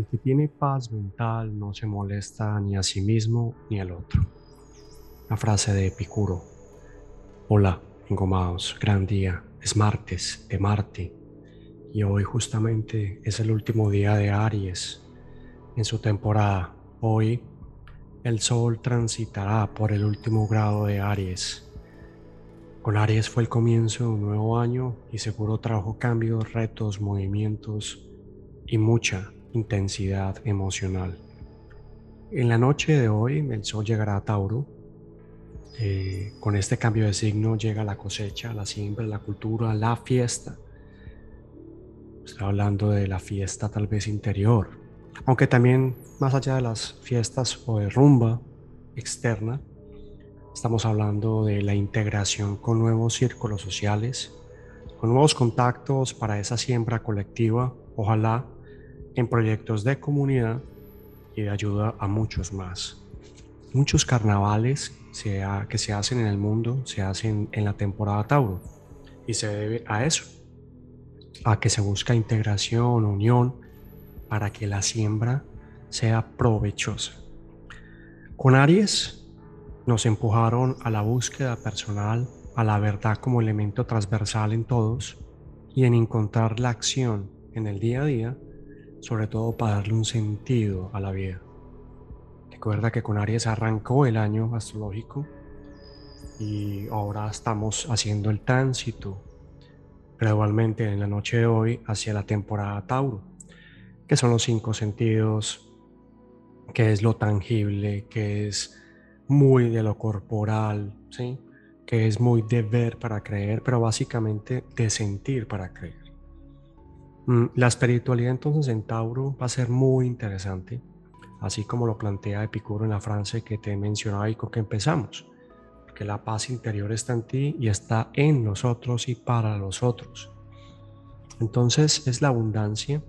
El que tiene paz mental no se molesta ni a sí mismo ni al otro. La frase de Epicuro. Hola, engomados, gran día. Es martes de Marte y hoy justamente es el último día de Aries en su temporada. Hoy el Sol transitará por el último grado de Aries. Con Aries fue el comienzo de un nuevo año y seguro trajo cambios, retos, movimientos y mucha intensidad emocional. En la noche de hoy el sol llegará a Tauro. Eh, con este cambio de signo llega la cosecha, la siembra, la cultura, la fiesta. Estoy hablando de la fiesta tal vez interior, aunque también más allá de las fiestas o de rumba externa, estamos hablando de la integración con nuevos círculos sociales, con nuevos contactos para esa siembra colectiva, ojalá en proyectos de comunidad y de ayuda a muchos más. Muchos carnavales que se hacen en el mundo se hacen en la temporada Tauro y se debe a eso, a que se busca integración, unión, para que la siembra sea provechosa. Con Aries nos empujaron a la búsqueda personal, a la verdad como elemento transversal en todos y en encontrar la acción en el día a día sobre todo para darle un sentido a la vida. Recuerda que con Aries arrancó el año astrológico y ahora estamos haciendo el tránsito gradualmente en la noche de hoy hacia la temporada Tauro, que son los cinco sentidos, que es lo tangible, que es muy de lo corporal, ¿sí? que es muy de ver para creer, pero básicamente de sentir para creer. Mm, la espiritualidad entonces en Tauro va a ser muy interesante, así como lo plantea Epicuro en la frase que te mencionaba y con que empezamos, porque la paz interior está en ti y está en nosotros y para los otros. Entonces es la abundancia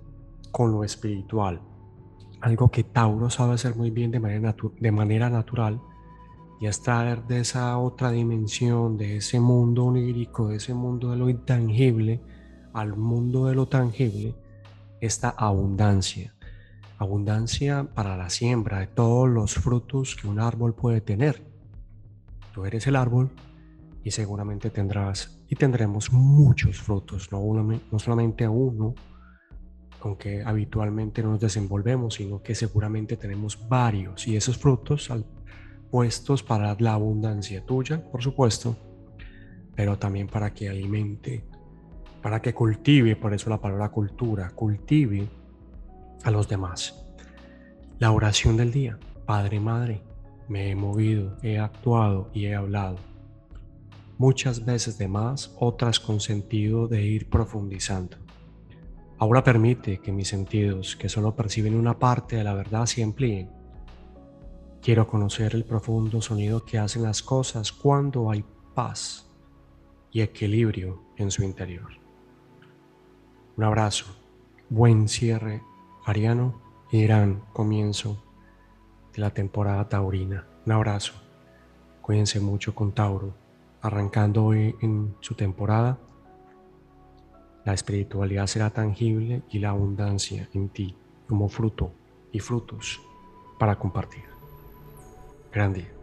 con lo espiritual, algo que Tauro sabe hacer muy bien de manera, de manera natural y es traer de esa otra dimensión, de ese mundo onírico, de ese mundo de lo intangible, al mundo de lo tangible esta abundancia. Abundancia para la siembra de todos los frutos que un árbol puede tener. Tú eres el árbol y seguramente tendrás y tendremos muchos frutos, no, no solamente uno, aunque habitualmente no nos desenvolvemos, sino que seguramente tenemos varios y esos frutos puestos para la abundancia tuya, por supuesto, pero también para que alimente para que cultive, por eso la palabra cultura, cultive a los demás. La oración del día, Padre, Madre, me he movido, he actuado y he hablado. Muchas veces de más, otras con sentido de ir profundizando. Ahora permite que mis sentidos, que solo perciben una parte de la verdad, se amplíen. Quiero conocer el profundo sonido que hacen las cosas cuando hay paz y equilibrio en su interior. Un abrazo, buen cierre ariano y gran comienzo de la temporada taurina. Un abrazo, cuídense mucho con Tauro, arrancando hoy en su temporada. La espiritualidad será tangible y la abundancia en ti como fruto y frutos para compartir. Gran día.